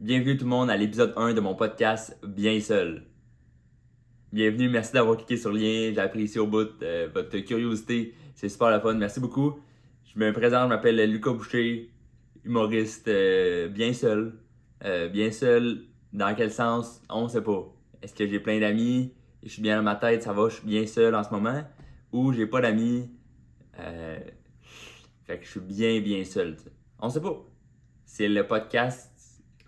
Bienvenue tout le monde à l'épisode 1 de mon podcast Bien seul. Bienvenue, merci d'avoir cliqué sur le lien, j'ai apprécié au bout euh, votre curiosité, c'est super la fun, merci beaucoup. Je me présente, je m'appelle Lucas Boucher, humoriste euh, bien seul. Euh, bien seul, dans quel sens, on sait pas. Est-ce que j'ai plein d'amis, je suis bien dans ma tête, ça va, je suis bien seul en ce moment, ou j'ai pas d'amis, fait que je suis bien bien seul. t'sais. On sait pas. C'est le podcast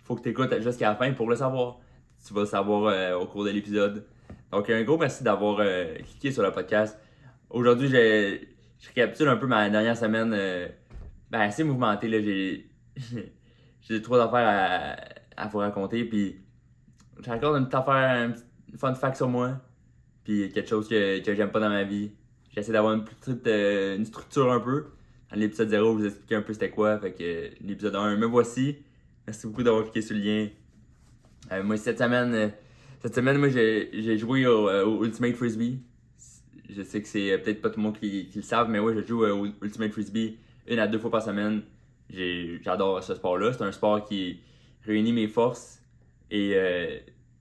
faut que tu écoutes jusqu'à la fin pour le savoir. Tu vas le savoir euh, au cours de l'épisode. Donc, un gros merci d'avoir euh, cliqué sur le podcast. Aujourd'hui, je, je récapitule un peu ma dernière semaine. euh, ben, assez mouvementée. J'ai j'ai trois affaires à, à vous raconter. Puis, j'ai encore une petite affaire, un petit fun fact sur moi. Puis, quelque chose que, que j'aime pas dans ma vie. J'essaie d'avoir une petite une structure un peu. Dans l'épisode 0, je vous expliquer un peu c'était quoi. Fait que l'épisode 1, me voici. Merci beaucoup d'avoir cliqué sur le lien. Euh, moi, cette semaine, euh, cette semaine, moi, j'ai joué au, euh, au Ultimate Frisbee. Je sais que c'est peut-être pas tout le monde qui, le savent, mais moi, je joue au Ultimate Frisbee une à deux fois par semaine. J'adore ce sport-là. C'est un sport qui réunit mes forces et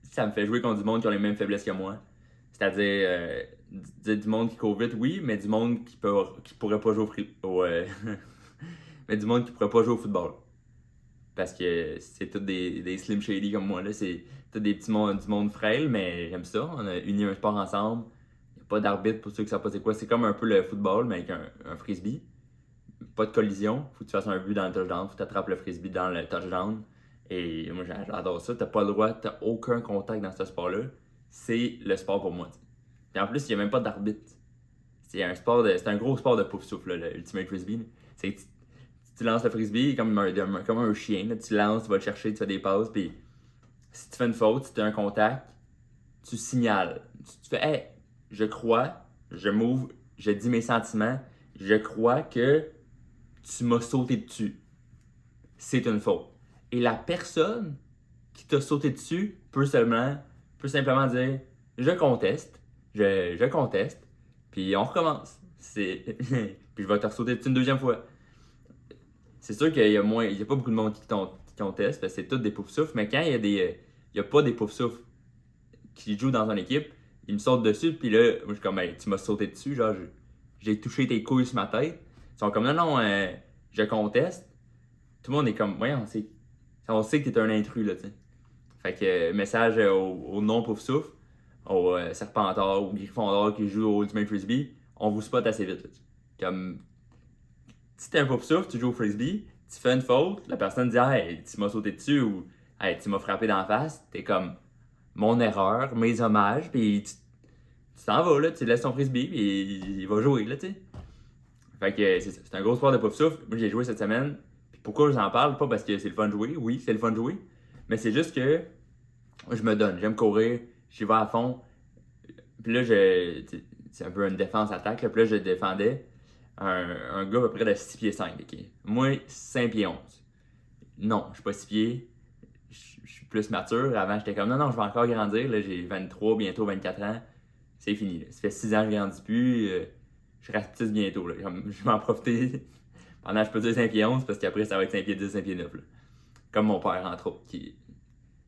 ça me fait jouer contre du monde qui a les mêmes faiblesses que moi. C'est-à-dire du monde qui court vite, oui, mais du monde qui, pourrait pas jouer au, au, mais du monde qui pourrait pas jouer au football. Parce que c'est tous des, des slim shady comme moi. là C'est tous des petits mondes, du monde frêle, mais j'aime ça. On a uni un sport ensemble. Il n'y a pas d'arbitre pour ceux qui savent pas c'est quoi. C'est comme un peu le football, mais avec un, frisbee. Pas de collision. Faut que tu fasses un but dans le touchdown. Faut que tu attrapes le frisbee dans le touchdown. Et moi, j'a- j'adore ça. T'as pas le droit, t'as aucun contact dans ce sport-là. C'est le sport pour moi. Puis en plus, il n'y a même pas d'arbitre. C'est un sport de. C'est un gros sport de pouf souffle, le Ultimate Frisbee. C'est tu, lances le frisbee comme un, comme un chien. là. Tu lances, tu vas le chercher, tu fais des passes. Puis si tu fais une faute, si tu as un contact, tu signales. Tu, fais Hey, je crois, je m'ouvre, je dis mes sentiments, je crois que tu m'as sauté dessus. C'est une faute. Et la personne qui t'a sauté dessus peut seulement, peut simplement dire je conteste, je, je conteste, puis on recommence. Puis je vais te sauter dessus une deuxième fois. C'est sûr qu'il y a moins, il y a pas beaucoup de monde qui, conteste, parce que c'est tous des poufs souffles, mais quand il y a des, euh, il pas des poufs souffles qui jouent dans une équipe, ils me sautent dessus, puis là, moi je suis comme, tu m'as sauté dessus, genre, j'ai touché tes couilles sur ma tête. Ils sont comme, non, non, euh, je conteste. Tout le monde est comme, ouais, on sait, on sait que t'es un intrus, là. Fait que, euh, message euh, au, au non pouf souffle, au euh, Serpentard, au Gryffondor qui joue au Ultimate Frisbee, on vous spot assez vite, là. Comme, si t'es un pouf souffle, tu joues au Frisbee, tu fais une faute, la personne dit, hey, tu m'as sauté dessus ou, hey, tu m'as frappé dans la face, t'es comme, mon erreur, mes hommages, puis tu t'en vas, là, tu laisses ton frisbee, puis il, va jouer, là, tu sais. Fait que c'est un gros sport de pouf souffle. Moi, j'ai joué cette semaine. Puis pourquoi je en parle? Pas? Parce que c'est le fun de jouer. Oui, c'est le fun de jouer. Mais c'est juste que je me donne. J'aime courir. J'y vais à fond. Puis là, c'est un peu une défense-attaque. Puis là, je défendais un, un gars à peu près de 6 pieds 5. ok? Moi, 5 pieds 11. Non, je suis pas 6 pieds. Je suis plus mature. Avant, j'étais comme non, non, je vais encore grandir. Là, j'ai 23, bientôt 24 ans. C'est fini. là. Ça fait 6 ans que je grandis plus. euh, je rapetisse bientôt. Là. Je vais en profiter pendant, je peux dire 5 pieds 11 parce qu'après, ça va être 5 pieds 10, 5 pieds 9. là. Comme mon père, entre autres, qui,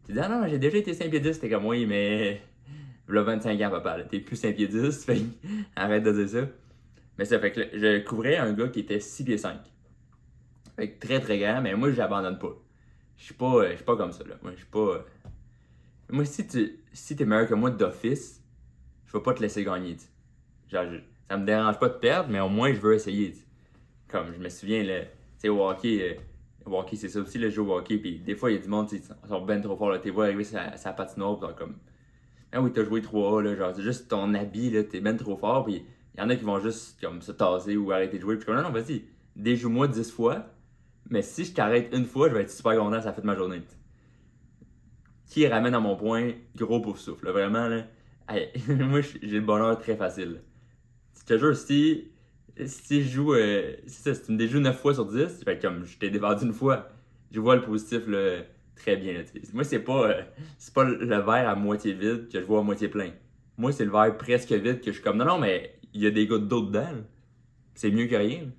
qui dit Ah non, j'ai déjà été 5 pieds 10. T'es comme oui, mais. Là, 25 ans, papa. T'es plus 5 pieds 10. Fait arrête de dire ça. Mais ça fait que je couvrais un gars qui était 6 pieds 5. Fait que très très grand, mais moi, j'abandonne pas. Je suis pas, pas comme ça. Là. Moi, je suis pas. Moi, si tu si es meilleur que moi d'office, je vais pas te laisser gagner. Genre, ça me dérange pas de perdre, mais au moins, je veux essayer. Comme je me souviens, là, tu sais, au hockey, euh, hockey, c'est ça aussi, le jeu au hockey. Puis des fois, il y a du monde, ils sont ben trop forts. Là, t'es vois arriver sa, sa patinoire, pis comme. Ah oui, t'as joué 3A, là, genre, c'est juste ton habit, là, t'es ben trop fort. Puis il y en a qui vont juste comme se taser ou arrêter de jouer. Puis comme, non, non, vas-y, déjoue-moi 10 fois. Mais si je t'arrête une fois, je vais être super content, ça fait de ma journée. Qui ramène à mon point, gros pouf souffle, vraiment, là. Moi, j'ai le bonheur très facile. Je te jure, si, je joue, euh, si tu me déjoues 9 fois sur 10, fait comme je t'ai défendu une fois, je vois le positif là, très bien. moi, c'est pas, euh, c'est pas le verre à moitié vide que je vois à moitié plein. Moi, c'est le verre presque vide que je suis comme non, non, mais il y a des gouttes d'eau dedans. C'est mieux que rien.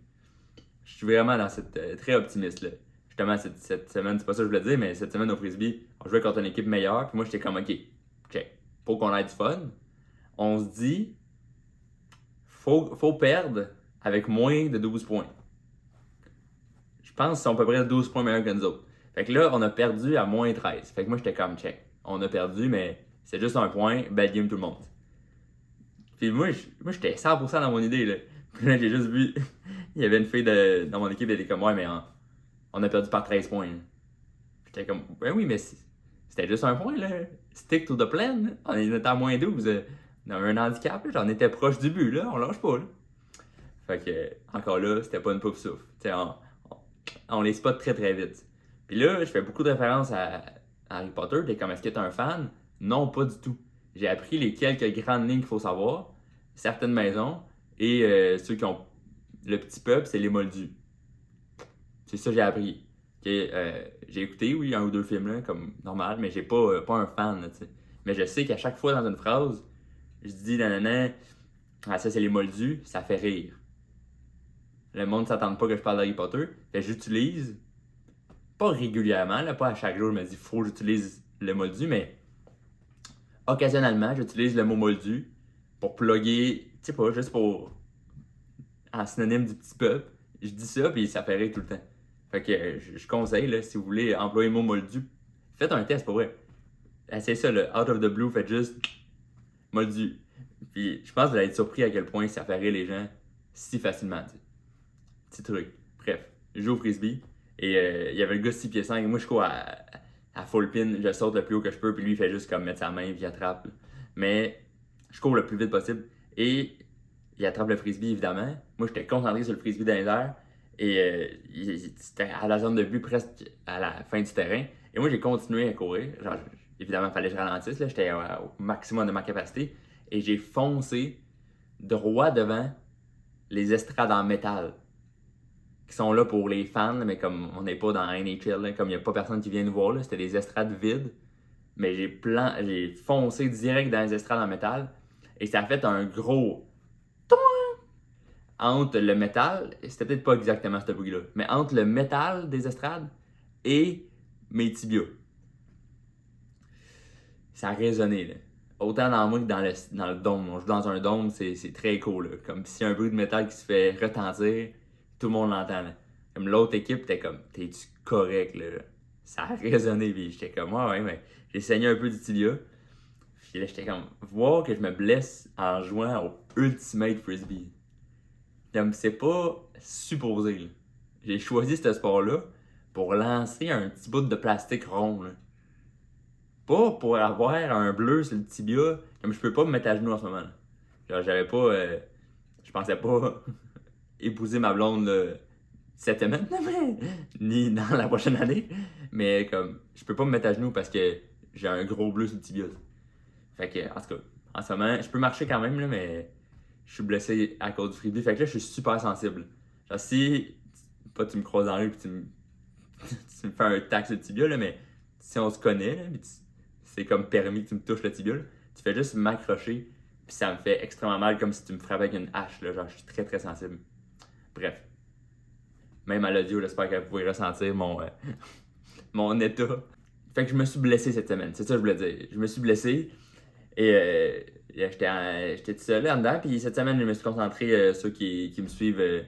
Je suis vraiment dans cette euh, très optimiste là. Justement, cette, cette semaine, c'est pas ça que je voulais dire, mais cette semaine au frisbee, on jouait contre une équipe meilleure, puis moi, j'étais comme, ok, check, pour qu'on ait du fun, on se dit, faut, faut perdre avec moins de 12 points. Je pense qu'ils sont à peu près 12 points meilleurs que nous autres. Fait que là, on a perdu à moins 13. Fait que moi, j'étais comme, check, on a perdu, mais c'est juste un point, bad game tout le monde. Puis moi, j'étais 100% dans mon idée, là. Puis là, j'ai juste vu, il y avait une fille de, dans mon équipe, elle était comme, ouais, mais on, a perdu par 13 points. J'étais comme, ben oui, mais c'était juste un point, là. Stick to the plan. On était à moins 12. On avait un handicap, j'en étais proche du but, là. On lâche pas, là. Fait que, encore là, c'était pas une pouf souffle. On, on, on, les spot très très vite. Puis là, je fais beaucoup de références à, Harry Potter. T'es comme, est-ce que t'es un fan? Non, pas du tout. J'ai appris les quelques grandes lignes qu'il faut savoir, certaines maisons, et euh, ceux qui ont le petit peuple, c'est les moldus. C'est ça que j'ai appris. Euh, j'ai écouté, oui, un ou deux films, là, comme normal, mais j'ai pas, euh, pas un fan, Mais je sais qu'à chaque fois dans une phrase, je dis, nanana, ah, ça c'est les moldus, ça fait rire. Le monde s'attend pas que je parle d'Harry Potter. Fait j'utilise, pas régulièrement, là, pas à chaque jour, je me dis, faut que j'utilise le moldu, mais occasionnellement, j'utilise le mot moldu pour plugger, tu sais pas, juste pour. en synonyme du petit peuple. Je dis ça, puis ça fait tout le temps. Fait que je, conseille, là, si vous voulez employer le mot moldu, faites un test pour vrai. C'est ça, le out of the blue, faites juste moldu. Puis je pense que vous allez être surpris à quel point ça fait les gens si facilement. Petit truc. Bref, je joue au frisbee et euh, il y avait le gars 6 pieds 5. Moi, je cours à, à full pin, je saute le plus haut que je peux, puis lui, il fait juste comme mettre sa main, puis il attrape. Mais je cours le plus vite possible et il attrape le frisbee, évidemment. Moi, j'étais concentré sur le frisbee dans les et euh, à la zone de but presque à la fin du terrain. Et moi, j'ai continué à courir. Genre, évidemment, il fallait que je ralentisse. J'étais au maximum de ma capacité. Et j'ai foncé droit devant les estrades en métal qui sont là pour les fans, mais comme on n'est pas dans NHL, comme il n'y a pas personne qui vient nous voir, c'était des estrades vides. Mais j'ai plan... foncé direct dans les estrades en métal et ça a fait un gros entre le métal, c'était peut-être pas exactement ce bruit-là, mais entre le métal des estrades et mes tibias. Ça a résonné, là. Autant dans moi que dans le, dans le dôme. On joue dans un dôme, c'est très cool. Comme si un bruit de métal qui se fait retentir, tout le monde l'entend. Comme l'autre équipe, t'es comme, t'es-tu correct, là? Ça a résonné, puis j'étais comme, ouais, ouais, mais j'ai saigné un peu du tibia. Puis là, j'étais comme, voir que je me blesse en jouant au Ultimate Frisbee. Comme, c'est pas supposé, J'ai choisi ce sport-là pour lancer un petit bout de plastique rond, Pas pour avoir un bleu sur le tibia. Comme je peux pas me mettre à genoux en ce moment. Genre, j'avais pas. Euh, je pensais pas épouser ma blonde cette semaine, ni dans la prochaine année. Mais comme, je peux pas me mettre à genoux parce que j'ai un gros bleu sur le tibia. Fait que, en tout cas, en ce moment, je peux marcher quand même, là, mais je suis blessé à cause du freebie. Fait que là, je suis super sensible. Genre, si, pas tu me croises dans la rue et tu me, tu me fais un sur le tibia, là, mais si on se connaît, c'est comme permis que tu me touches le tibia, tu fais juste m'accrocher, puis ça me fait extrêmement mal comme si tu me frappais avec une hache. Là, genre, je suis très très sensible. Bref. Même à l'audio, j'espère que vous pouvez ressentir mon, euh, mon état. Fait que je me suis blessé cette semaine, c'est ça que je voulais dire. Je me suis blessé et euh, j'étais tout seul là dedans. Puis cette semaine, je me suis concentré euh, ceux qui, qui me suivent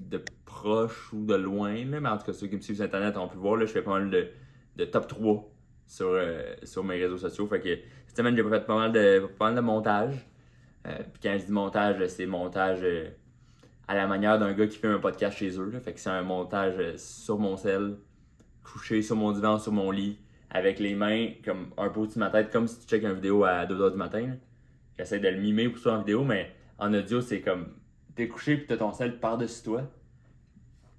de proche ou de loin. mais en tout cas, ceux qui me suivent sur Internet ont pu voir. Là, je fais pas mal de, de top 3 sur, sur mes réseaux sociaux. Fait que cette semaine, j'ai fait pas mal de, pas mal de montage. puis quand je dis montage, c'est montage à la manière d'un gars qui fait un podcast chez eux. Fait que c'est un montage euh, sur mon sel, couché sur mon divan, sur mon lit, avec les mains comme un peu au-dessus de ma tête, comme si tu checkes une vidéo à 2h du matin. J'essaie de le mimer pour ça en vidéo, mais en audio, c'est comme t'es couché puis t'as ton sel par-dessus toi.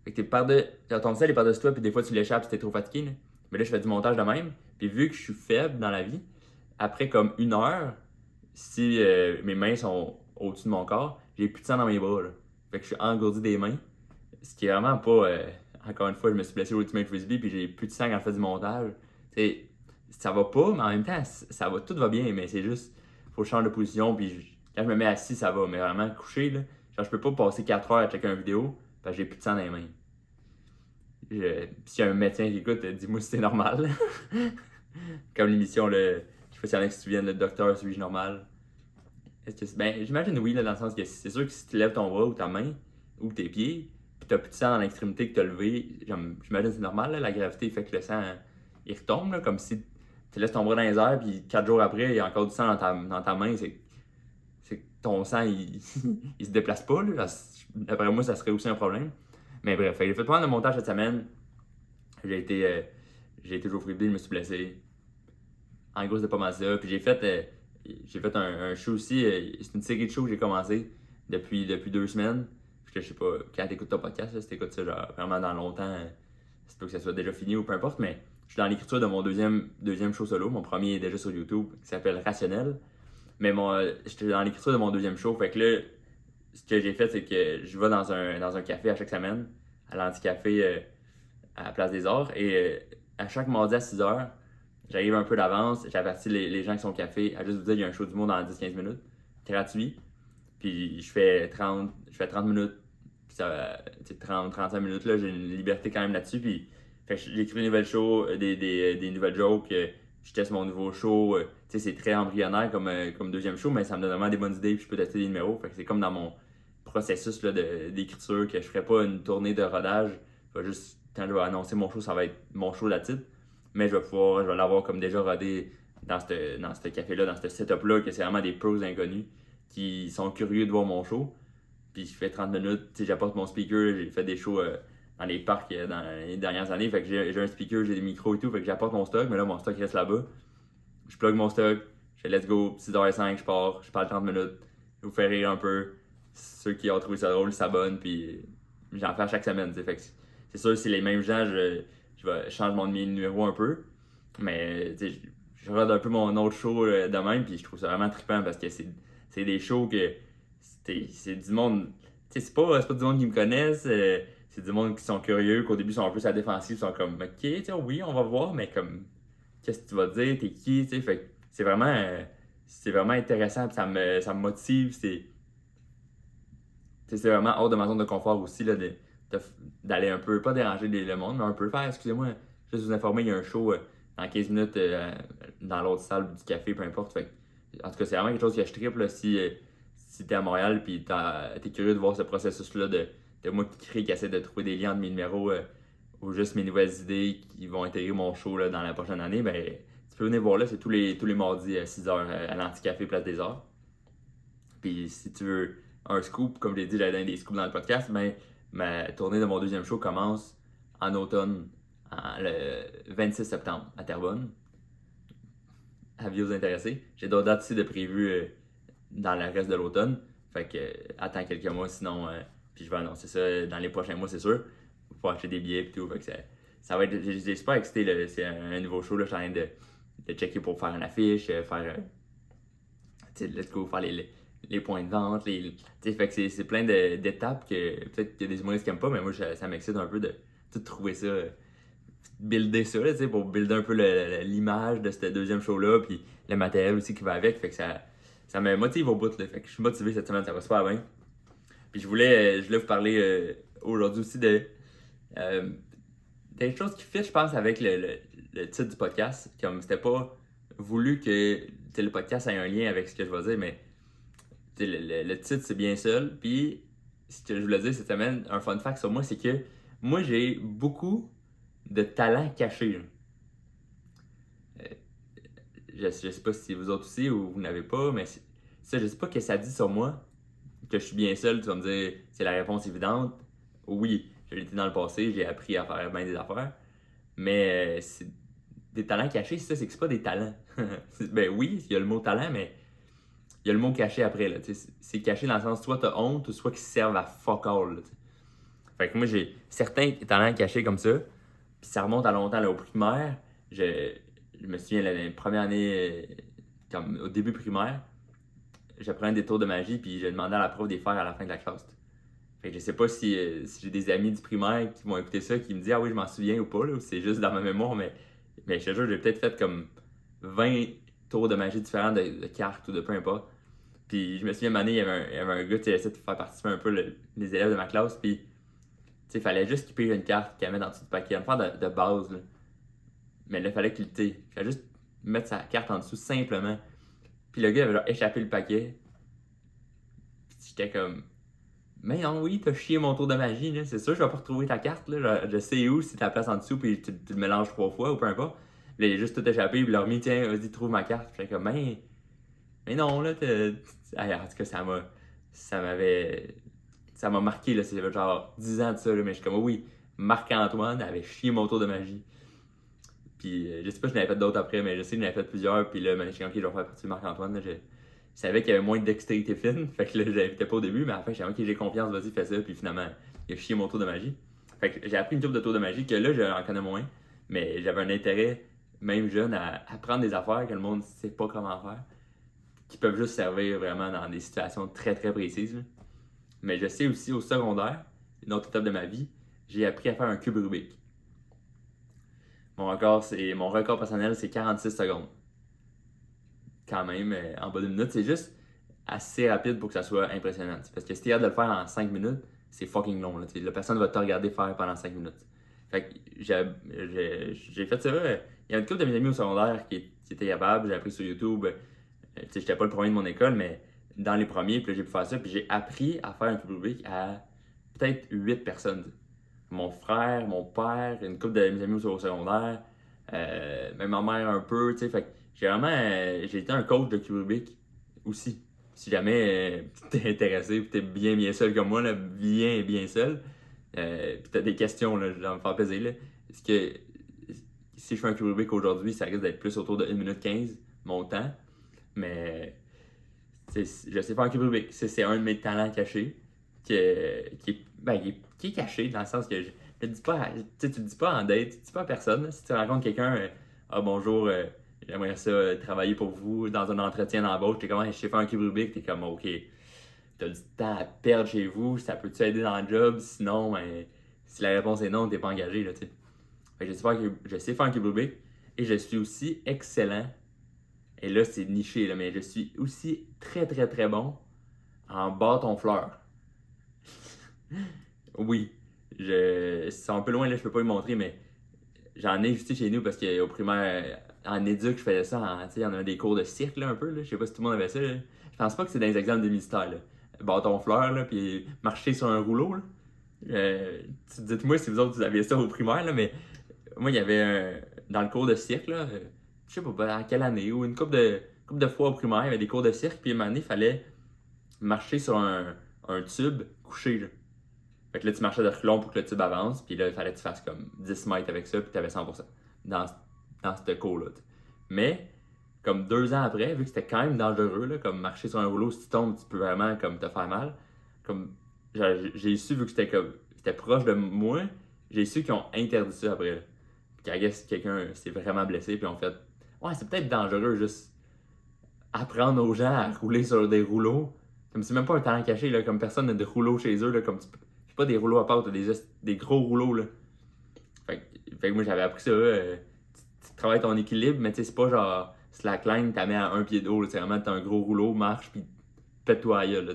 Fait que t'es par de... ton sel est par-dessus toi, puis des fois tu l'échappes si t'es trop fatigué. Mais là, je fais du montage de même. Puis vu que je suis faible dans la vie, après comme une heure, si euh, mes mains sont au-dessus de mon corps, j'ai plus de sang dans mes bras. Fait que je suis engourdi des mains. Ce qui est vraiment pas. Euh, encore une fois, je me suis blessé au Ultimate Frisbee puis j'ai plus de sang je fais du montage. T'sais, ça va pas, mais en même temps, ça va, tout va bien, mais c'est juste. Faut changer de position puis quand je me mets assis, ça va. Mais vraiment, couché, là. Genre, je peux pas passer 4 heures à checker une vidéo parce que j'ai plus de sang dans les mains. je- S'il y a un médecin qui écoute, dis-moi si c'est normal. Comme l'émission, je sais pas s'il y en a qui se souviennent, le docteur, suis-je normal? Est-ce que ben, j'imagine oui, là, dans le sens que c'est sûr que si tu lèves ton bras ou ta main ou tes pieds, puis t'as plus de sang dans l'extrémité que t'as levé, j'im- j'imagine que c'est normal, là, la gravité fait que le sang, il retombe, là, comme si tu laisses ton bras dans les airs, puis quatre jours après, il y a encore du sang dans ta, dans ta main, c'est que ton sang, il, il se déplace pas, là. D'après moi, ça serait aussi un problème. Mais bref, j'ai fait mal de montage cette semaine. J'ai été, euh, j'ai été je me suis blessé. En gros, c'était pas mal ça. Puis j'ai fait, euh, j'ai fait un, show aussi. euh, c'est une série de shows que j'ai commencé depuis, depuis deux semaines. Parce que je sais pas, quand t'écoutes ton podcast, là, si t'écoutes ça genre, vraiment dans longtemps, euh, c'est pas que ça soit déjà fini ou peu importe, mais je suis dans l'écriture de mon deuxième, deuxième show solo. Mon premier est déjà sur YouTube, qui s'appelle Rationnel. Mais mon, euh, j'étais dans l'écriture de mon deuxième show. Fait que là, ce que j'ai fait, c'est que je vais dans un, dans un café à chaque semaine, à l'Anticafé euh, à la Place des Arts. Et euh, à chaque mardi à 6 h, j'arrive un peu d'avance. J'avertis les, les gens qui sont au café à juste vous dire qu'il y a un show du monde dans 10-15 minutes, gratuit. Puis je fais 30, je fais 30 minutes, puis ça, tu sais, 30-35 minutes, là, j'ai une liberté quand même là-dessus. Puis j'écris des nouvelles shows, euh, des, des, des nouvelles jokes. euh, je teste mon nouveau show. euh, tu sais, c'est très embryonnaire comme, euh, comme deuxième show, mais ça me donne vraiment des bonnes idées. Puis je peux tester des numéros. Fait que c'est comme dans mon processus d'écriture que je ferai pas une tournée de rodage. Juste, quand je vais annoncer mon show, ça va être mon show là titre. Mais je vais pouvoir, je vais l'avoir comme déjà rodé dans ce dans café-là, dans ce setup-là, que c'est vraiment des pros inconnus qui sont curieux de voir mon show. Puis je fais 30 minutes, j'apporte mon speaker, j'ai fait des shows euh, dans les parcs euh, dans les dernières années. Fait que j'ai un speaker, j'ai des micros et tout, fait que j'apporte mon stock, mais là mon stock reste là-bas. Je plug mon stock, je fais let's go, 6h05, je pars, je parle 30 minutes, je vous fais rire un peu. Ceux qui ont trouvé ça drôle s'abonnent, puis j'en fais à chaque semaine. Fait que c'est sûr, si les mêmes gens, je, je, vais, je change mon numéro un peu. Mais je, je regarde un peu mon autre show euh, de même, puis je trouve ça vraiment trippant parce que c'est des shows que c'est du monde. C'est pas, pas du monde qui me connaissent, euh, c'est du monde qui sont curieux, qu'au début sont un peu sur la défensive, sont comme, ok, oui, on va voir, mais comme, qu'est-ce que tu vas dire, t'es qui, tu sais, c'est vraiment, euh, c'est vraiment intéressant, ça me, ça me motive, c'est. C'est vraiment hors de ma zone de confort aussi, là, d'aller un peu, pas déranger le monde, mais un peu faire, excusez-moi, juste vous informer, il y a un show euh, dans 15 minutes euh, dans l'autre salle du café, peu importe. En tout cas, c'est vraiment quelque chose que je triple si, euh, si t'es à Montréal puis t'es curieux de voir ce processus-là de, moi qui crée, qui essaie de trouver des liens entre mes numéros euh, ou juste mes nouvelles idées qui vont intégrer mon show là, dans la prochaine année, ben tu peux venir voir là, c'est tous les, tous les mardis à 6h à l'Anticafé Place des Arts. Puis si tu veux un scoop, comme je l'ai dit, j'avais donné des scoops dans le podcast, ben, ma tournée de mon deuxième show commence en automne, le 26 septembre, à Terrebonne. Avis aux intéressés. J'ai d'autres dates aussi de prévues euh, dans le reste de l'automne. Fait que euh, attends quelques mois, sinon, euh, puis je vais annoncer ça dans les prochains mois, c'est sûr. Pour acheter des billets et tout. Fait que ça, ça va être. j'ai- super excité, c'est un, nouveau show, là. Je suis en train de, de checker pour faire une affiche, faire. let's go, faire les, les points de vente. Les, fait que c'est, plein d'étapes que peut-être qu'il y a des humoristes qui aiment pas, mais moi, ça, m'excite un peu de tout trouver ça. euh, builder ça, pour builder un peu l'image de ce deuxième show-là, puis le matériel aussi qui va avec. Fait que ça, ça me motive au bout. Là, fait que je suis motivé cette semaine, ça va super bien. Puis je voulais, euh, je voulais vous parler euh, aujourd'hui aussi de euh, des choses qui fit, je pense, avec le, le- titre du podcast. Comme c'était pas voulu que le podcast ait un lien avec ce que je vais dire, mais le, le- le titre c'est bien seul. Puis ce que je voulais dire cette semaine, un fun fact sur moi, c'est que moi j'ai beaucoup de talents cachés. Euh, je, je sais pas si vous autres aussi ou vous n'avez pas, mais ça, je sais pas que ça dit sur moi que je suis bien seul. Tu vas me dire, c'est la réponse évidente. Oui, je l'étais dans le passé, j'ai appris à faire bien des affaires, mais euh, des talents cachés, ça, c'est que c'est pas des talents. Ben oui, il y a le mot talent, mais il y a le mot caché après. Là, c'est- caché dans le sens soit t'as honte ou soit qui servent à fuck all. fait que moi, j'ai certains talents cachés comme ça. Puis ça remonte à longtemps, là, au primaire. Je, je me souviens, la, première année, euh, au début primaire, j'apprenais des tours de magie, puis j'ai demandé à la prof de les faire à la fin de la classe. Fait que je sais pas si, euh, si j'ai des amis du primaire qui vont écouter ça, qui me disent Ah oui, je m'en souviens ou pas, là, ou c'est juste dans ma mémoire, mais, mais je te jure, j'ai peut-être fait comme 20 tours de magie différents de, de cartes ou de peu importe. Puis je me souviens, une année, il y avait un, il y avait un gars qui essayait de faire participer un peu le- les élèves de ma classe, puis sais, fallait juste qu'il paye une carte qu'il met dans le dessous du paquet, une affaire de, base, là. Mais là, fallait qu'il, il fallait juste mettre sa carte en dessous simplement. Puis le gars avait genre échappé le paquet. Puis j'étais comme, mais non, oui, t'as chié mon tour de magie, là. C'est sûr, je vais pas retrouver ta carte, là. Je, sais où, si ta place en dessous, puis tu, tu le mélanges trois fois ou peu importe. Là, il a juste tout échappé, puis il a remis, tiens, vas-y, trouve ma carte. J'étais comme, mais, mais non, là, en tout cas, ça m'a. Ça m'avait. Ça m'a marqué, là. C'est genre 10 ans de ça, là. Mais je suis comme, oui, Marc-Antoine avait chié mon tour de magie. Puis, euh, je sais pas si j'en avais fait d'autres après, mais je sais que j'en avais fait plusieurs. Puis là, je suis ok, je vais faire partie de Marc-Antoine. Je, je savais qu'il y avait moins de dextérité fine. Fait que là, je l'invitais pas au début, mais à la fin, comme, ok, j'ai confiance, vas-y, fais ça. Puis finalement, il a chié mon tour de magie. Fait que j'ai appris une couple de tours de magie que là, j'en connais moins. Mais j'avais un intérêt, même jeune, à apprendre des affaires que le monde sait pas comment faire. Qui peuvent juste servir vraiment dans des situations très très précises. Mais je sais aussi au secondaire, une autre étape de ma vie, j'ai appris à faire un cube Rubik. Mon record, c'est mon record personnel, c'est 46 secondes. Quand même, euh, en bas d'une minute, c'est juste assez rapide pour que ça soit impressionnant. Parce que si capable de le faire en 5 minutes, c'est fucking long. La personne va te regarder faire pendant 5 minutes. Fait que j'ai, j'ai, j'ai fait ça. Il y a une couple de mes amis au secondaire qui, qui étaient capables. J'ai appris sur YouTube. Euh, t'sais, j'étais pas le premier de mon école, mais dans les premiers, puis j'ai pu faire ça. Puis j'ai appris à faire un cube Rubik à peut-être 8 personnes. Mon frère, mon père, une couple de mes amis au secondaire, euh, même ma mère un peu. t'sais. Fait que j'ai vraiment. euh, j'ai été un coach de cube Rubik aussi. Si jamais euh, t'es intéressé, puis t'es bien bien seul comme moi, là, bien bien seul, euh, puis t'as des questions, là, je vais me faire plaisir. Là. Est-ce que si je fais un cube Rubik aujourd'hui, ça risque d'être plus autour de 1 minute 15, mon temps? Mais je sais cube Rubik. C'est un de mes talents cachés ben, qui est- qui caché dans le sens que je, dis pas, tu tu le dis pas en date, tu le dis pas à personne. Si tu rencontres quelqu'un, euh, ah bonjour, euh, j'aimerais ça travailler pour vous dans un entretien d'embauche, t'es comme, je sais faire un cube Rubik, t'es comme, ok, t'as du temps à perdre chez vous, ça peut-tu aider dans le job? Sinon, ben, si la réponse est non, t'es pas engagé, là, tu je sais faire je sais faire un cube et je suis aussi excellent. Et là, c'est niché, là, mais je suis aussi très, très, très bon en bâton fleur. oui, c'est un peu loin, là, je peux pas le montrer, mais j'en ai juste chez nous parce qu'au primaire, en éduc, je faisais ça, en, tu sais, on avait des cours de cirque, là, un peu, là. Je sais pas si tout le monde avait ça, là. Je pense pas que c'est dans les examens de ministère. Bâton fleur, là, puis marcher sur un rouleau, là. Euh, Dites-moi si vous autres, vous aviez ça au primaire, là, mais moi, il y avait un... dans le cours de cirque, là, euh, je sais pas dans quelle année, ou une couple de, de fois au primaire, il y avait des cours de cirque, puis à un moment donné, il fallait marcher sur un, un tube couché, là. Fait que là, tu marchais de reculons pour que le tube avance, puis là, il fallait que tu fasses comme 10 mètres avec ça, puis tu avais 100% dans, dans ce cours-là. Mais, comme deux ans après, vu que c'était quand même dangereux, là, comme marcher sur un rouleau, si tu tombes, tu peux vraiment comme te faire mal. Comme, j'ai su, vu que c'était comme proche de moi, j'ai su qu'ils ont interdit ça après. Puis quelqu'un s'est vraiment blessé, puis on fait Ouais, c'est peut-être dangereux juste apprendre aux gens à rouler sur des rouleaux. Comme c'est même pas un talent caché, là, comme personne n'a de rouleaux chez eux, là, comme tu pas des rouleaux à pâte, t'as des, des gros rouleaux. Là. Fait, que- fait que moi j'avais appris ça. euh, tu, tu travailles ton équilibre, mais tu sais, c'est pas genre slackline, t'as mis à un pied d'eau, c'est vraiment t'as un gros rouleau, marche, puis pète-toi à gueule, là,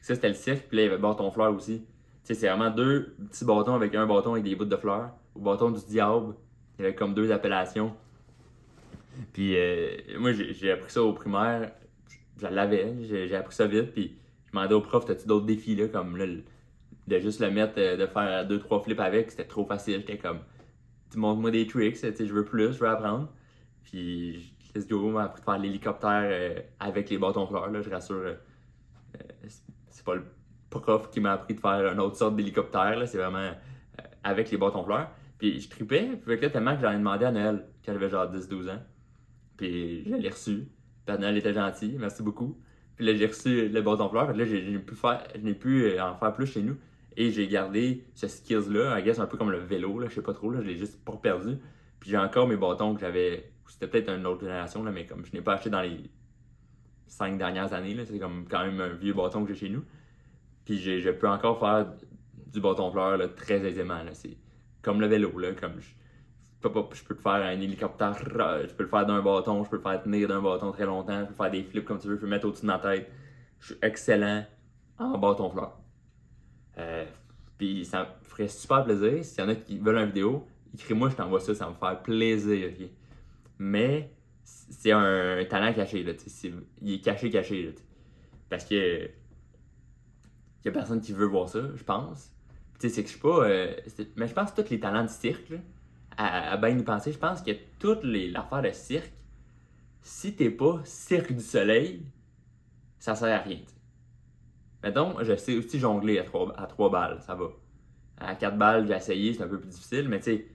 Ça, c'était le cirque, puis là, il y avait bâton fleur aussi. Tu sais, c'est vraiment deux petits bâtons avec un bâton avec des bouts de fleurs. Au bâton du diable, il y avait comme deux appellations. Puis euh, moi, j'ai appris ça au primaire. Je l'avais, j'ai appris ça vite. Puis je demandais au prof, t'as-tu d'autres défis là, comme de juste le mettre, euh, de faire deux, trois flips avec, c'était trop facile. J'étais comme, tu montres-moi des tricks, tu sais, je veux plus, je veux apprendre. Puis let's go, m'a appris de faire l'hélicoptère euh, avec les bâtons fleurs, là, je rassure. euh, c'est- pas le prof qui m'a appris de faire une autre sorte d'hélicoptère, c'est vraiment avec les bâtons fleurs. Puis je tripais, que là, tellement que j'en ai demandé à Noël, quand j'avais genre 10-12 ans. Puis je l'ai reçu. Noël était gentil, merci beaucoup. Puis là, j'ai reçu le bâton fleur. Là, j'ai pu, faire, je n'ai pu euh, en faire plus chez nous. Et j'ai gardé ce skills-là, I guess un peu comme le vélo, là, je sais pas trop, là, je l'ai juste pas perdu. Puis j'ai encore mes bâtons que j'avais. C'était peut-être une autre génération, là, mais comme je n'ai pas acheté dans les cinq dernières années, c'est comme quand même un vieux bâton que j'ai chez nous. Puis je peux encore faire du bâton fleur très aisément. C'est comme le vélo, là, comme je peux te faire un hélicoptère, euh, je peux le faire d'un bâton, je peux le faire tenir d'un bâton très longtemps, je peux faire des flips comme tu veux, je peux le mettre au-dessus de ma tête. Je suis excellent en bâton fleur. Euh, Puis ça me ferait super plaisir. S'il y en a qui veulent une vidéo, écris-moi, je t'envoie ça, ça me faire plaisir. Mais c'est un talent caché, là, il est caché, caché. parce que il y a personne qui veut voir ça, je pense. Tu sais, c'est que je suis pas. euh, mais je pense que tous les talents de cirque, là, à, bien y penser, je pense que toute l'affaire de cirque, si t'es pas Cirque du Soleil, ça sert à rien. tu sais. Mettons, je sais aussi jongler à 3, à trois balles, ça va. À 4 balles, j'ai essayé, c'est un peu plus difficile, mais tu sais,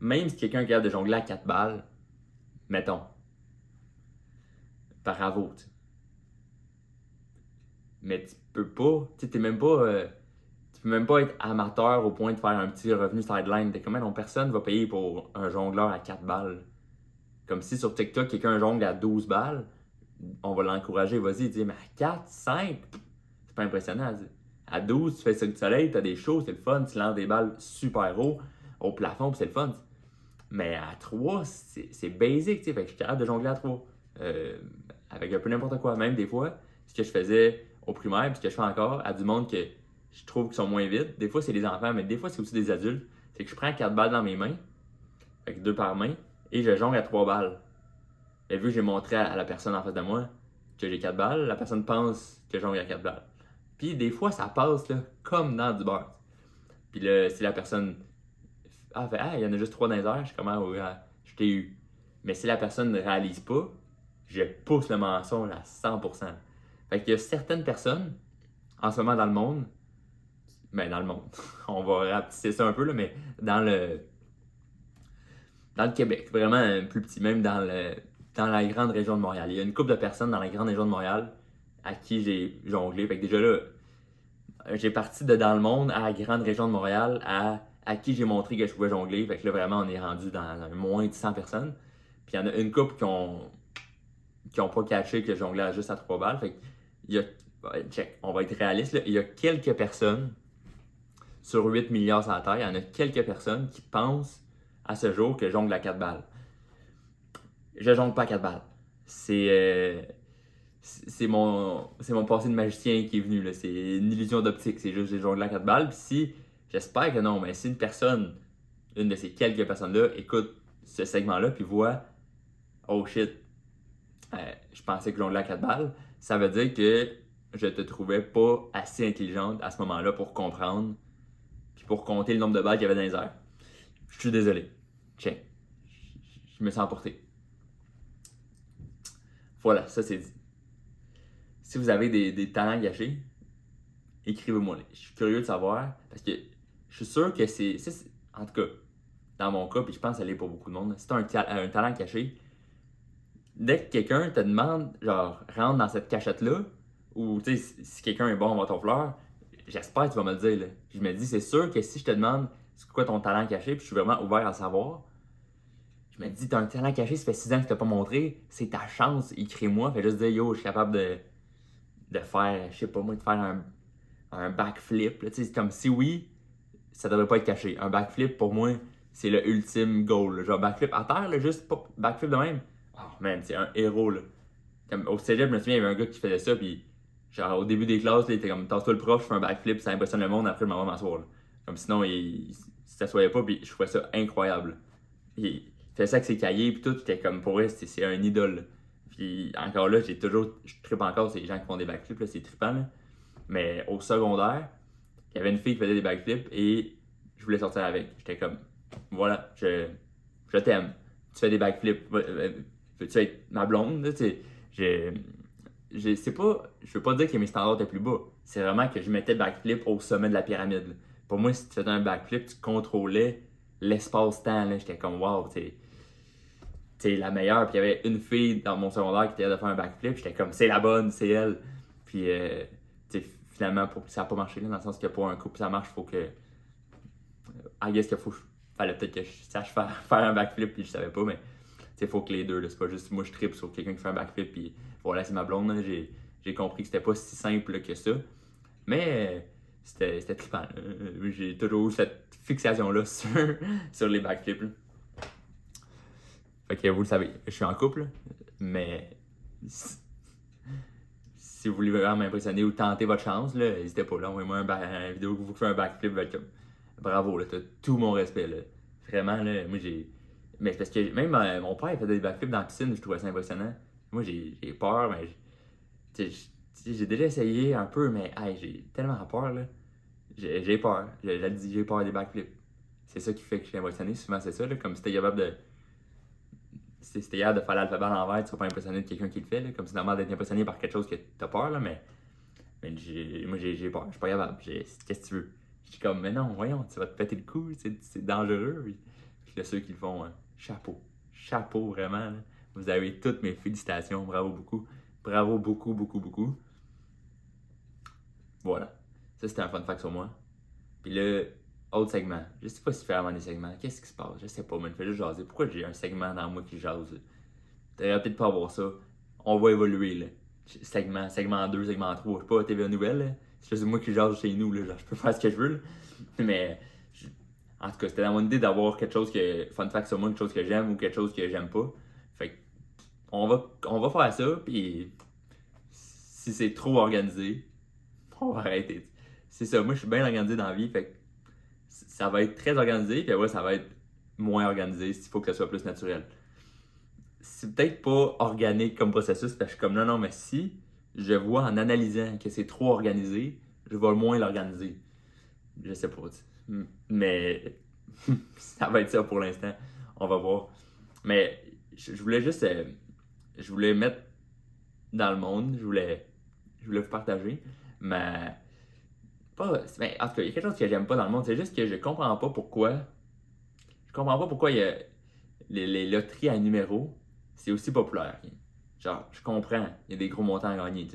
même si quelqu'un est capable de jongler à 4 balles, mettons, bravo, tu. Mais tu peux pas, tu sais, t'es même pas. euh, peux même pas être amateur au point de faire un petit revenu sideline. T'es comme, non, personne va payer pour un jongleur à 4 balles. Comme si sur TikTok, quelqu'un jongle à 12 balles, on va l'encourager, vas-y, dis, mais à 4, 5, c'est pas impressionnant. À 12, tu fais ça du soleil, t'as des shows, c'est le fun, tu lances des balles super haut au plafond, c'est le fun. Mais à 3, c'est c'est basic, tu sais, fait que je suis capable de jongler à 3. Euh, avec un peu n'importe quoi. Même des fois, ce que je faisais au primaire, puis ce que je fais encore, à du monde que je trouve qui sont moins vite. Des fois, c'est des enfants, mais des fois, c'est aussi des adultes. C'est que je prends 4 balles dans mes mains, avec deux par main, et je jongle à 3 balles. Et vu que j'ai montré à la personne en face de moi que j'ai 4 balles, la personne pense que jongle à 4 balles. Puis des fois, ça passe là, comme dans du beurre. Puis là, si la personne. Ah, fait, ah, il y en a juste 3 dans les airs, je suis comme, ah, ah, je t'ai eu. Mais si la personne ne réalise pas, je pousse le mensonge à 100%. Fait qu'il y a certaines personnes, en ce moment dans le monde, ben dans le monde, on va rapetisser ça un peu, là, mais dans le dans le Québec, vraiment plus petit, même dans, le, dans la grande région de Montréal. Il y a une couple de personnes dans la grande région de Montréal à qui j'ai jonglé. Fait que déjà là, j'ai parti de dans le monde à la grande région de Montréal à, à qui j'ai montré que je pouvais jongler. Fait que là, vraiment, on est rendu dans moins de 100 personnes. Puis il y en a une couple qui ont, qui ont pas catché que je jonglais juste à 3 balles. Fait que y a, check, on va être réaliste, là. il y a quelques personnes sur 8 milliards sur la Terre, il y en a quelques personnes qui pensent à ce jour que jongle à 4 balles. Je jongle pas à 4 balles. C'est euh, c'est mon passé de magicien qui est venu c'est une illusion d'optique, c'est juste que j'ai jonglé à 4 balles. Puis si j'espère que non, mais si une personne une de ces quelques personnes là écoute ce segment là puis voit oh shit, euh, je pensais que jonglais à 4 balles, ça veut dire que je te trouvais pas assez intelligente à ce moment-là pour comprendre pour compter le nombre de balles qu'il y avait dans les airs. Je suis désolé. Check. Je me sens emporté. Voilà, ça c'est dit. Si vous avez des, talents gâchés, écrivez-moi. Je suis curieux de savoir parce que je suis sûr que c'est. En tout cas, dans mon cas, puis je pense que ça pour beaucoup de monde, si tu as un, ta- un talent caché, dès que quelqu'un te demande, genre, rentre dans cette cachette-là, ou tu sais, si, quelqu'un est bon en fleur, j'espère que tu vas me le dire. Là. Je me dis, c'est sûr que si je te demande c'est quoi ton talent caché, puis je suis vraiment ouvert à savoir, je me dis, t'as un talent caché, ça fait 6 ans que je t'ai pas montré, c'est ta chance, écris-moi, fais juste dire, yo, je suis capable de, de faire, je sais pas moi, de faire un, un backflip. là. Tu comme si oui, ça devrait pas être caché. Un backflip, pour moi, c'est le ultime goal. Genre, backflip à terre, là, juste pas backflip de même. Oh man, c'est un héros, là. Comme, au cégep, je me souviens, il y avait un gars qui faisait ça, puis genre, au début des classes, il était comme, tasse-toi le prof, je fais un backflip, ça impressionne le monde, après, je m'en m'asseoir. Comme sinon, il, il s'assoyait pas, puis je trouvais ça incroyable. Il fait ça avec ses cahiers, puis tout, j'étais comme, pour vrai, c'est un idole. Puis encore là, j'ai toujours, je tripe encore ces gens qui font des backflips, là, c'est trippant. Mais au secondaire, il y avait une fille qui faisait des backflips et je voulais sortir avec. J'étais comme, voilà, je, je t'aime. Tu fais des backflips. euh, Veux-tu être ma blonde? tu sais? Sais pas, je veux pas dire que mes standards étaient plus bas. C'est vraiment que je mettais backflip au sommet de la pyramide. Pour moi, si tu faisais un backflip, tu contrôlais l'espace-temps. J'étais comme, wow, tu c'est la meilleure. Puis il y avait une fille dans mon secondaire qui était de faire un backflip. J'étais comme, c'est la bonne, c'est elle. Puis, euh, finalement, pour, ça n'a pas marché, là, dans le sens que pour un couple, ça marche, faut que. I guess qu'il faut. Fallait peut-être que je sache faire, faire un backflip, puis je savais pas, mais. Sais, faut que les deux, c'est pas juste moi je tripe sur quelqu'un qui fait un backflip, puis voilà, c'est ma blonde, là, j'ai, compris que c'était pas si simple que ça. Mais euh, c'était, trippant. Euh, J'ai toujours eu cette fixation-là sur, sur les backflips. Fait que vous le savez, je suis en couple, mais si vous voulez vraiment m'impressionner ou tenter votre chance, n'hésitez pas. Là, envoyez-moi un une vidéo que vous faites un backflip. Bravo, là, t'as tout mon respect. Vraiment, là, moi j'ai. Mais parce que même euh, mon père il faisait des backflips dans la piscine, je trouvais ça impressionnant. Moi j'ai peur, mais j'ai déjà essayé un peu, mais j'ai tellement peur là. J'ai peur. J'ai dit j'ai peur des backflips. C'est ça qui fait que je suis impressionné. Souvent c'est ça, là, comme si t'es capable de. Si t'es capable de faire l'alphabet à l'envers, tu seras pas impressionné de quelqu'un qui le fait. Là, comme c'est normal d'être impressionné par quelque chose que t'as peur, là, mais. Mais moi j'ai peur, je suis pas capable. Qu'est-ce que tu veux? Je suis comme, mais non, voyons, tu vas te péter le cou, c'est dangereux. Puis là, ceux qui le font, hein, chapeau. Chapeau, vraiment. Vous avez toutes mes félicitations. Bravo beaucoup. Bravo beaucoup, beaucoup, beaucoup. Voilà. Ça, c'était un fun fact sur moi. Puis là, autre segment. Je sais pas si faire vraiment des segments. Qu'est-ce qui se passe? Je sais pas, mais je fais juste jaser. Pourquoi j'ai un segment dans moi qui jase? T'aurais peut-être pas avoir ça. On va évoluer, là. Segment, segment 2, segment 3. Je sais pas, TV Nouvelle. C'est juste moi qui jase chez nous, là. Genre, je peux faire ce que je veux. Mais, en tout cas, c'était dans mon idée d'avoir quelque chose que, fun fact sur moi, quelque chose que j'aime ou quelque chose que j'aime pas. Fait on va, on va faire ça, puis si c'est trop organisé, on va arrêter. C'est ça, moi je suis bien organisé dans la vie, fait ça va être très organisé, puis après ça va être moins organisé s'il faut que ça soit plus naturel. C'est peut-être pas organique comme processus, parce que je suis comme non, non, mais si je vois en analysant que c'est trop organisé, je vais moins l'organiser. Je sais pas. Mais ça va être ça pour l'instant. On va voir. Mais je, voulais juste. Euh, je voulais mettre dans le monde. Je voulais, je voulais vous partager. Mais. Pas, en tout cas, il y a quelque chose que j'aime pas dans le monde. C'est juste que je comprends pas pourquoi. Je comprends pas pourquoi il y a les, loteries à numéros, c'est aussi populaire. Genre, je comprends, il y a des gros montants à gagner,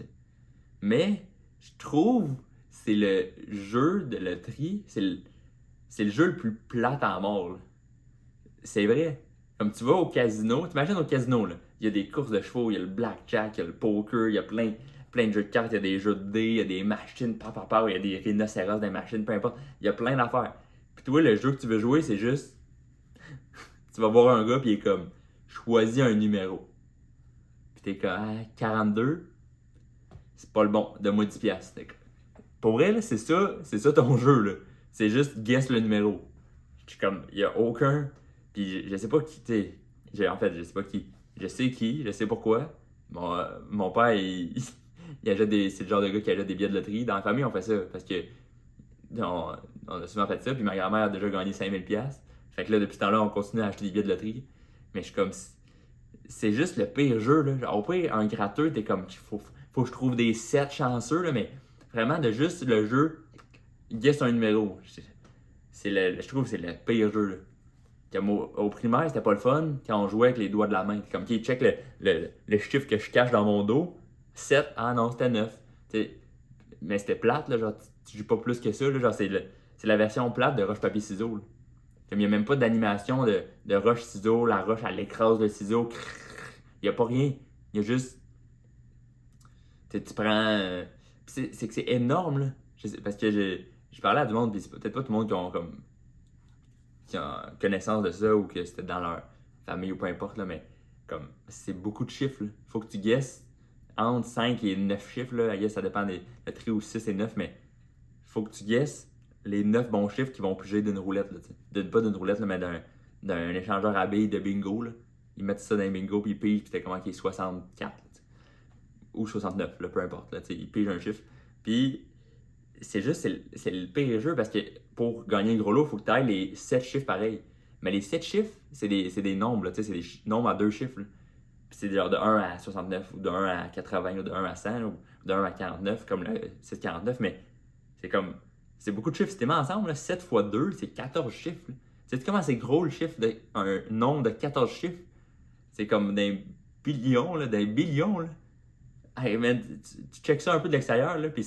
Mais, je trouve c'est le jeu de loterie, c'est le, c'est le jeu le plus plat à mort. C'est vrai. Comme tu vas au casino, t'imagines au casino, là, il y a des courses de chevaux, il y a le blackjack, il y a le poker, il y a plein, plein de jeux de cartes, il y a des jeux de dés, il y a des machines, papa, il y a des rhinocéros, des machines, peu importe. Il y a plein d'affaires. Puis toi, le jeu que tu veux jouer, c'est juste. tu vas voir un gars, puis il est comme choisis un numéro. Puis t'es comme ah, 42, c'est pas le bon, de moi 10$. Pour vrai, c'est ça, c'est ça ton jeu, là. C'est juste guess le numéro. Je suis comme, il y a aucun. Puis je, sais pas qui, tu En fait, je sais pas qui. Je sais qui, je sais pourquoi. Mon, euh, mon père, il, il des. C'est le genre de gars qui achète des billets de loterie. Dans la famille, on fait ça parce que. On, a souvent fait ça. Puis ma grand-mère a déjà gagné 5000$. Fait que là, depuis ce temps-là, on continue à acheter des billets de loterie. Mais je suis comme. C'est juste le pire jeu, là. Au pire, un gratteux, t'es comme. Faut, faut que je trouve des 7 chanceux, là. Mais vraiment, de juste le jeu guess un numéro. C'est le, je trouve que c'est le pire jeu. Comme au, primaire, c'était pas le fun quand on jouait avec les doigts de la main. Comme qui check le, le, chiffre que je cache dans mon dos. 7, ah non, c'était 9. mais c'était plate, là, genre, tu, joues pas plus que ça. Là, genre, c'est, la version plate de roche-papier-ciseau. il n'y a même pas d'animation de, de roche-ciseau, la roche, à l'écrase le ciseau. Il n'y a pas rien. Il y a juste. tu prends. Euh, c'est, que c'est énorme, là. parce que j'ai je parlais à du monde, puis c'est peut-être pas tout le monde qui ont comme qui ont connaissance de ça ou que c'était dans leur famille ou peu importe, là, mais comme c'est beaucoup de chiffres. Il faut que tu guesses entre 5 et 9 chiffres. Là. ça dépend des le tri ou 6 et 9, mais faut que tu guesses les 9 bons chiffres qui vont piger d'une roulette. Là, de, pas d'une roulette, mais d'un, échangeur à billes de bingo. Là. Ils mettent ça dans les bingo, puis ils pigent, puis t'es comment qui est 64. ou 69, peu importe. Là, ils pigent un chiffre. Puis c'est juste, c'est le pire jeu parce que pour gagner le gros lot, il faut que tu ailles les 7 chiffres pareils. Mais les 7 chiffres, c'est des, des, nombres, c'est des nombres à deux chiffres. c'est genre de 1 à 69, ou de 1 à 80, ou de 1 à 100, ou de 1 à 49, comme le 649, mais c'est comme, c'est beaucoup de chiffres. Si tu mets ensemble, 7 fois 2, c'est 14 chiffres. Tu sais comment c'est gros le chiffre d'un nombre de 14 chiffres? C'est comme d'un billion, d'un billion. Là. Man, tu, tu checkes ça un peu de l'extérieur, puis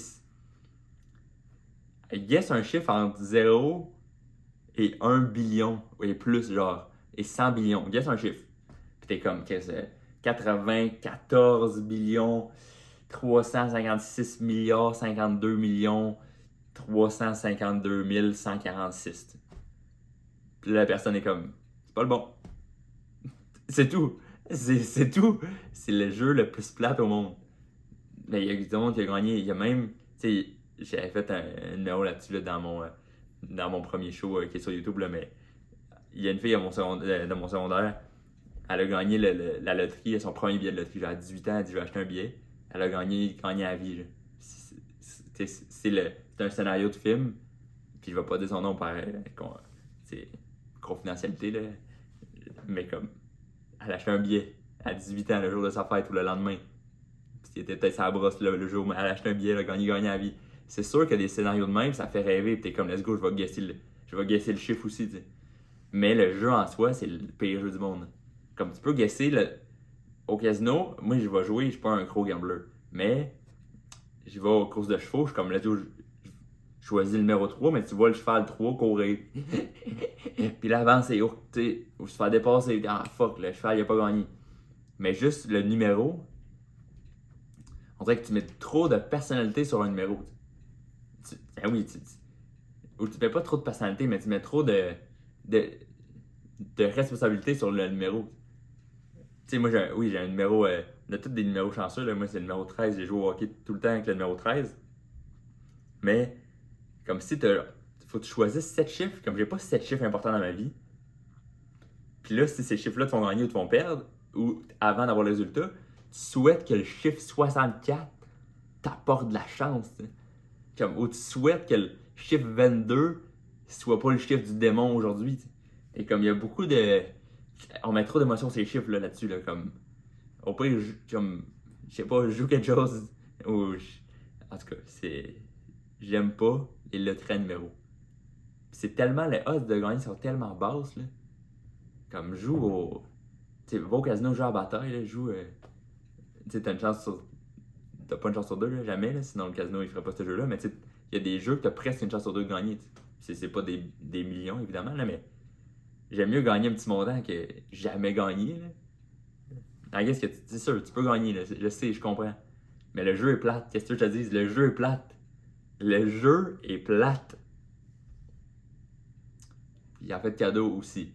guess un chiffre entre 0 et 1 billion, et plus, genre, et 100 billions. Guess un chiffre. Puis t'es comme, qu'est-ce que 94 billions, 356 milliards, 52 millions, 352 146. Puis la personne est comme, c'est pas le bon. c'est tout. C'est tout. C'est le jeu le plus plat au monde. il y a du monde qui a gagné. Il y a même, tu sais, j'avais fait un, numéro là-dessus là, dans, mon, euh, dans mon premier show euh, qui est sur YouTube, là, mais il y a une fille à mon secondaire, de mon secondaire, elle a gagné la loterie, son premier billet de loterie. À 18 ans, elle dit Je vais acheter un billet. Elle a gagné, gagné à vie. C'est- un scénario de film, puis je vais pas dire son nom par euh, confidentialité, là. mais comme elle a acheté un billet à 18 ans le jour de sa fête ou le lendemain. Puis était peut-être sa brosse le jour, mais elle a acheté un billet, elle a gagné, gagné à vie. C'est sûr que des scénarios de même, ça fait rêver, t'es comme let's go, je vais guesser le, je vais guesser le chiffre aussi. Mais le jeu en soi, c'est le pire jeu du monde. Comme tu peux guesser le... au casino, moi je vais jouer, je suis pas un gros gambler. Mais je vais aux courses de chevaux, je suis comme let's go, je, choisis le numéro 3, mais tu vois le cheval 3 courir. Puis l'avant, c'est ou se faire dépasser. Ah fuck, le cheval il a pas gagné. Mais juste le numéro, on dirait que tu mets trop de personnalité sur un numéro. Tu- ben oui, tu, ou tu mets pas trop de personnalité, mais tu mets trop de, de, de responsabilité sur le numéro. Tu sais, moi, j'ai oui, j'ai un numéro. euh, on a tous des numéros chanceux. Là. Moi, c'est le numéro 13. J'ai joué au hockey tout le temps avec le numéro 13. Mais, comme si tu faut que tu choisisses 7 chiffres. Comme j'ai pas 7 chiffres importants dans ma vie. Puis là, si ces chiffres-là te font gagner ou te font perdre, ou avant d'avoir le résultat, tu souhaites que le chiffre 64 t'apporte de la chance. Comme, ou tu souhaites que le chiffre 22 soit pas le chiffre du démon aujourd'hui. Et comme il y a beaucoup de. On met trop d'émotions les chiffres là, là-dessus. Là, comme. Au pire, comme. Je sais pas, je joue quelque chose. Ou. En tout cas, c'est. J'aime pas les loteries. Puis C'est tellement. Les odds de gagner sont tellement basses. Là. Comme joue au. Tu sais, va au casino, joue à la bataille, là, joue. euh, Tu sais, t'as une chance sur. Pas une chance sur deux, jamais, là, sinon le casino il ferait pas ce jeu-là. Mais tu sais, il y a des jeux que t'as presque une chance sur deux de gagner. C'est pas des, des millions, évidemment, là, mais j'aime mieux gagner un petit montant que jamais gagner. Là. Guess que tu- c'est sûr, tu peux gagner, là, je sais, je comprends. Mais le jeu est plate. Qu'est-ce que je te dis? Le jeu est plate. Le jeu est plate. Il a fait de cadeaux aussi.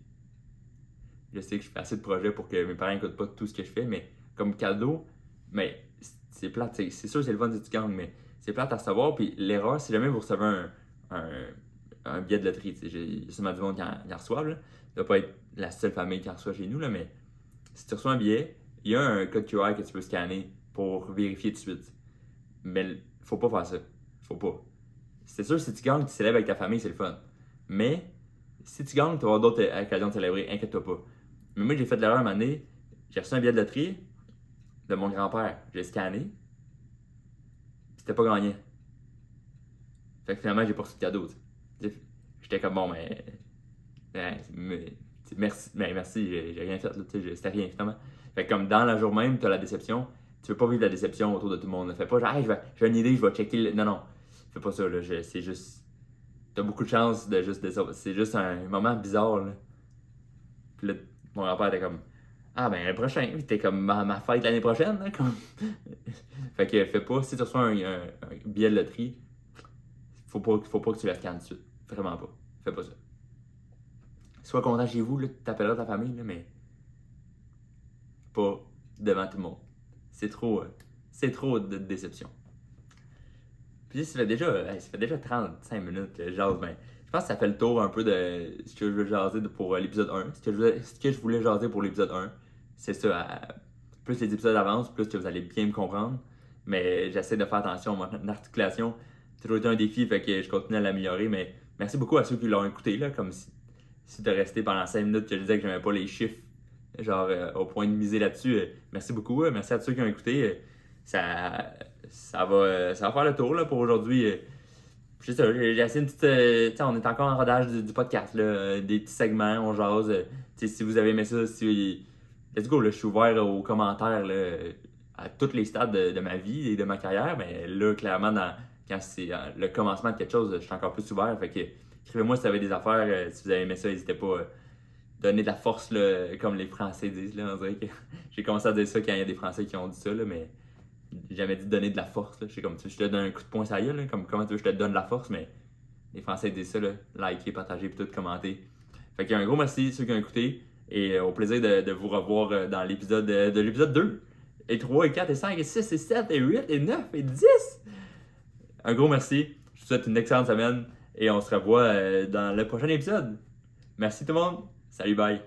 Je sais que je fais assez de projets pour que mes parents n'écoutent pas tout ce que je fais, mais comme cadeau, mais c'est plate. C'est sûr, c'est le fun si tu mais c'est plate à savoir. Puis l'erreur, si jamais vous recevez un, un, un billet de loterie, il y a sûrement du monde qui en, qui en reçoivent, là. Doit pas être la seule famille qui en reçoit chez nous, là, mais si tu reçois un billet, il y a un code QR que tu peux scanner pour vérifier tout de suite. Mais faut pas faire ça. Faut pas. C'est sûr, si tu gagnes, tu célèbres avec ta famille, c'est le fun. Mais si tu gagnes, tu vas avoir d'autres occasions de célébrer, inquiète-toi pas. Mais moi, j'ai fait l'erreur un moment donné. J'ai reçu un billet de loterie de mon grand-père. J'ai scanné. C'était pas gagné. Fait que finalement, j'ai pas reçu de cadeau. J'étais comme bon, mais. ben, merci, mais merci, j'ai rien fait. C'était rien finalement. Fait que comme dans la jour même, tu as la déception. Tu veux pas vivre la déception autour de tout le monde. Fais pas Hey, j'ai une idée, je vais checker. le- Non, non. Fais pas ça. là. C'est juste. T'as beaucoup de chance de juste. C'est juste un moment bizarre. Là. Puis là, mon grand-père était comme Ah ben le prochain, t'es comme ma, fête l'année prochaine. là, comme... fait que fais pas, si tu reçois un, billet de loterie, faut pas, faut pas que tu la scannes tout de suite. Vraiment pas. Fais pas ça. Sois content chez vous, tu t'appelleras ta famille, là, mais pas devant tout le monde. C'est trop, euh, c'est trop de déception. Puis ça fait déjà, ça fait déjà 35 minutes que jase, ben, je pense que ça fait le tour un peu de ce que je veux jaser pour euh, l'épisode 1. Ce que, voulais, ce que je voulais jaser pour l'épisode 1, c'est ça. plus les épisodes avancent, plus vous allez bien me comprendre. Mais j'essaie de faire attention à mon articulation. C'est toujours été un défi, fait que je continue à l'améliorer. Mais merci beaucoup à ceux qui l'ont écouté, là, comme si, si t'es resté pendant 5 minutes que je disais que j'aimais pas les chiffres, genre euh, au point de miser là-dessus. euh, merci beaucoup, euh, merci à ceux qui ont écouté. ça, ça, va, ça va faire le tour là, pour aujourd'hui. c'est ça, j'ai une petite. euh, on est encore en rodage du, podcast, là, des petits segments, on jase. si vous avez aimé ça, si. Let's go, là, je suis ouvert aux commentaires à tous les stades de, ma vie et de ma carrière, mais là, clairement, quand c'est euh, le commencement de quelque chose, je suis encore plus ouvert. Fait que écrivez-moi si vous avez des affaires, euh, si vous avez aimé ça, n'hésitez pas. à donner de la force, comme les Français disent. On dirait que j'ai commencé à dire ça quand il y a des Français qui ont dit ça, là, mais jamais dit donner de la force. Je comme tu te donne un coup de poing ça y est, là, comme comment tu veux, je te donne de la force, mais les Français disent ça, là, liker, partager, puis tout, commenter. Fait qu'un gros merci à ceux qui ont écouté et euh, au plaisir de, vous revoir euh, dans l'épisode de, de l'épisode 2. et 3 et 4 et 5 et 6 et 7 et 8 et 9 et 10. Un gros merci. Je vous souhaite une excellente semaine et on se revoit euh, dans le prochain épisode. Merci tout le monde. Salut, bye.